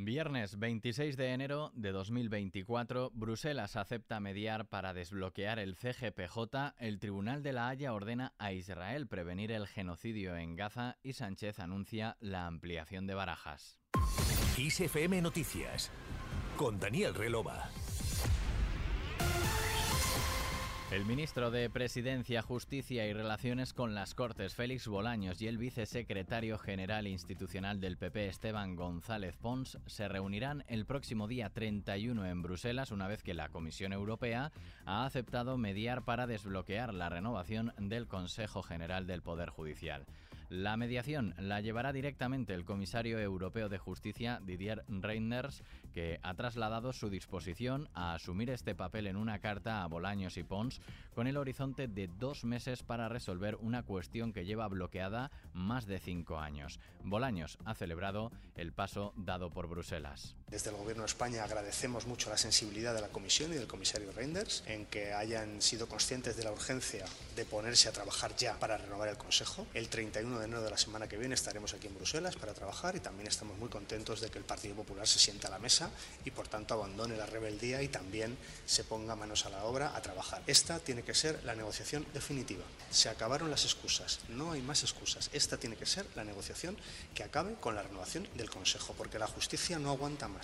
Viernes 26 de enero de 2024, Bruselas acepta mediar para desbloquear el CGPJ, el Tribunal de la Haya ordena a Israel prevenir el genocidio en Gaza y Sánchez anuncia la ampliación de barajas. ISFM Noticias con Daniel Relova. El ministro de Presidencia, Justicia y Relaciones con las Cortes, Félix Bolaños, y el vicesecretario general institucional del PP, Esteban González Pons, se reunirán el próximo día 31 en Bruselas, una vez que la Comisión Europea ha aceptado mediar para desbloquear la renovación del Consejo General del Poder Judicial. La mediación la llevará directamente el comisario europeo de justicia Didier Reinders, que ha trasladado su disposición a asumir este papel en una carta a Bolaños y Pons con el horizonte de dos meses para resolver una cuestión que lleva bloqueada más de cinco años. Bolaños ha celebrado el paso dado por Bruselas. Desde el Gobierno de España agradecemos mucho la sensibilidad de la Comisión y del comisario Reinders en que hayan sido conscientes de la urgencia de ponerse a trabajar ya para renovar el Consejo. El 31 de enero de la semana que viene estaremos aquí en Bruselas para trabajar y también estamos muy contentos de que el Partido Popular se sienta a la mesa y por tanto abandone la rebeldía y también se ponga manos a la obra a trabajar. Esta tiene que ser la negociación definitiva. Se acabaron las excusas, no hay más excusas. Esta tiene que ser la negociación que acabe con la renovación del Consejo, porque la justicia no aguanta más.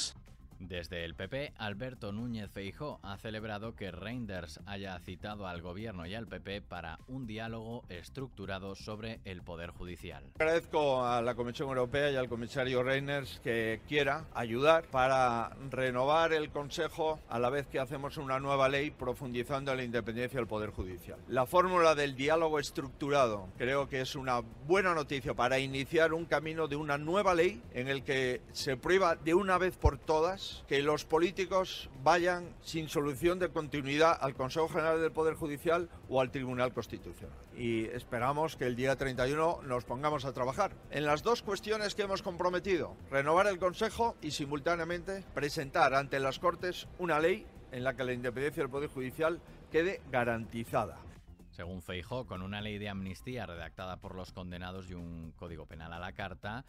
Desde el PP, Alberto Núñez Feijó ha celebrado que Reinders haya citado al gobierno y al PP para un diálogo estructurado sobre el poder judicial. Agradezco a la Comisión Europea y al comisario Reinders que quiera ayudar para renovar el Consejo a la vez que hacemos una nueva ley profundizando en la independencia del poder judicial. La fórmula del diálogo estructurado creo que es una buena noticia para iniciar un camino de una nueva ley en el que se prueba de una vez por todas que los políticos vayan sin solución de continuidad al Consejo General del Poder Judicial o al Tribunal Constitucional. Y esperamos que el día 31 nos pongamos a trabajar en las dos cuestiones que hemos comprometido, renovar el Consejo y simultáneamente presentar ante las Cortes una ley en la que la independencia del Poder Judicial quede garantizada. Según Feijó, con una ley de amnistía redactada por los condenados y un código penal a la carta,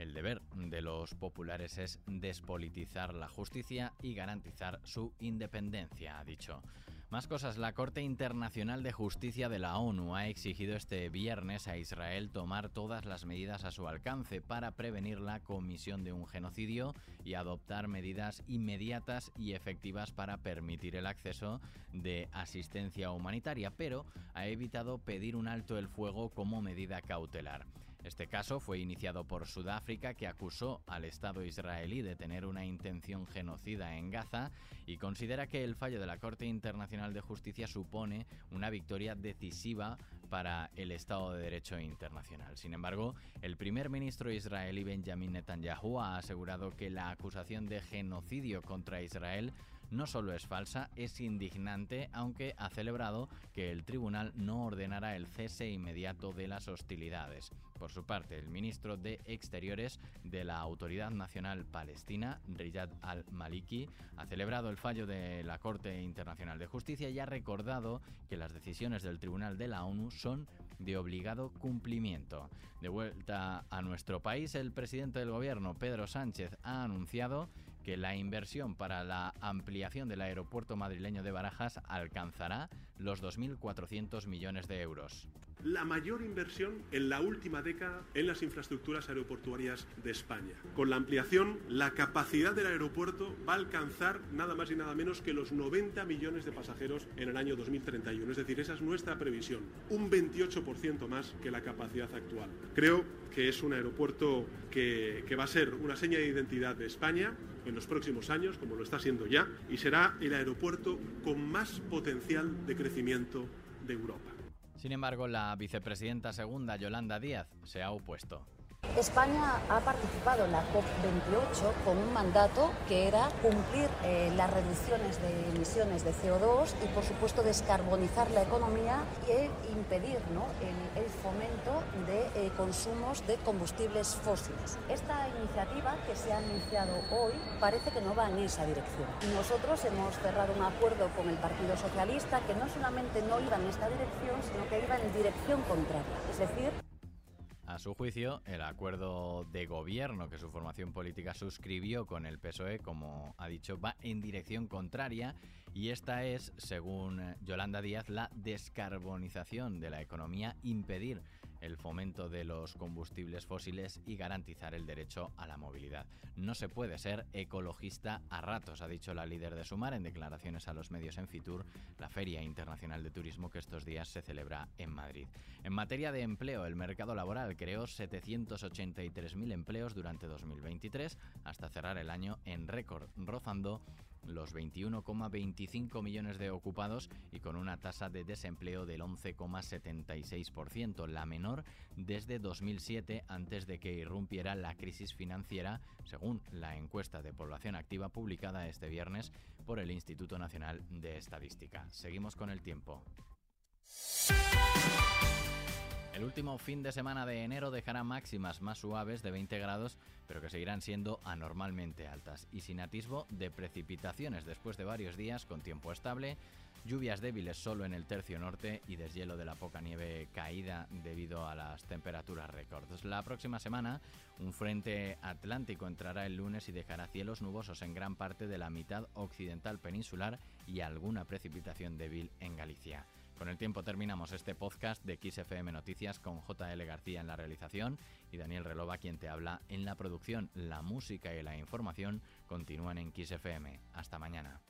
el deber de los populares es despolitizar la justicia y garantizar su independencia, ha dicho. Más cosas, la Corte Internacional de Justicia de la ONU ha exigido este viernes a Israel tomar todas las medidas a su alcance para prevenir la comisión de un genocidio y adoptar medidas inmediatas y efectivas para permitir el acceso de asistencia humanitaria, pero ha evitado pedir un alto el fuego como medida cautelar. Este caso fue iniciado por Sudáfrica, que acusó al Estado israelí de tener una intención genocida en Gaza y considera que el fallo de la Corte Internacional de Justicia supone una victoria decisiva para el Estado de Derecho internacional. Sin embargo, el primer ministro israelí Benjamin Netanyahu ha asegurado que la acusación de genocidio contra Israel no solo es falsa, es indignante, aunque ha celebrado que el tribunal no ordenara el cese inmediato de las hostilidades. Por su parte, el ministro de Exteriores de la Autoridad Nacional Palestina, Riyad al-Maliki, ha celebrado el fallo de la Corte Internacional de Justicia y ha recordado que las decisiones del Tribunal de la ONU son de obligado cumplimiento. De vuelta a nuestro país, el presidente del gobierno, Pedro Sánchez, ha anunciado que la inversión para la ampliación del aeropuerto madrileño de Barajas alcanzará los 2.400 millones de euros. La mayor inversión en la última década en las infraestructuras aeroportuarias de España. Con la ampliación, la capacidad del aeropuerto va a alcanzar nada más y nada menos que los 90 millones de pasajeros en el año 2031. Es decir, esa es nuestra previsión. Un 28% más que la capacidad actual. Creo que es un aeropuerto que, va a ser una seña de identidad de España en los próximos años, como lo está siendo ya, y será el aeropuerto con más potencial de crecimiento de Europa. Sin embargo, la vicepresidenta segunda, Yolanda Díaz, se ha opuesto. España ha participado en la COP28 con un mandato que era cumplir eh, las reducciones de emisiones de CO2 y, por supuesto, descarbonizar la economía e impedir el, fomento de eh, consumos de combustibles fósiles. Esta iniciativa que se ha anunciado hoy parece que no va en esa dirección. Nosotros hemos cerrado un acuerdo con el Partido Socialista que no solamente no iba en esta dirección, sino que iba en dirección contraria. Es decir, A su juicio, el acuerdo de gobierno que su formación política suscribió con el PSOE, como ha dicho, va en dirección contraria y esta es, según Yolanda Díaz, la descarbonización de la economía, impedir el fomento de los combustibles fósiles y garantizar el derecho a la movilidad. No se puede ser ecologista a ratos, ha dicho la líder de Sumar en declaraciones a los medios en Fitur, la Feria Internacional de Turismo que estos días se celebra en Madrid. En materia de empleo, el mercado laboral creó 783.000 empleos durante 2023 hasta cerrar el año en récord, rozando los 21,25 millones de ocupados y con una tasa de desempleo del 11,76%, la menor desde 2007 antes de que irrumpiera la crisis financiera, según la encuesta de población activa publicada este viernes por el Instituto Nacional de Estadística. Seguimos con el tiempo. El último fin de semana de enero dejará máximas más suaves de 20 grados, pero que seguirán siendo anormalmente altas y sin atisbo de precipitaciones después de varios días con tiempo estable, lluvias débiles solo en el tercio norte y deshielo de la poca nieve caída debido a las temperaturas récords. La próxima semana, un frente atlántico entrará el lunes y dejará cielos nubosos en gran parte de la mitad occidental peninsular y alguna precipitación débil en Galicia. Con el tiempo terminamos este podcast de XFM Noticias con JL García en la realización y Daniel Relova quien te habla en la producción. La música y la información continúan en XFM. Hasta mañana.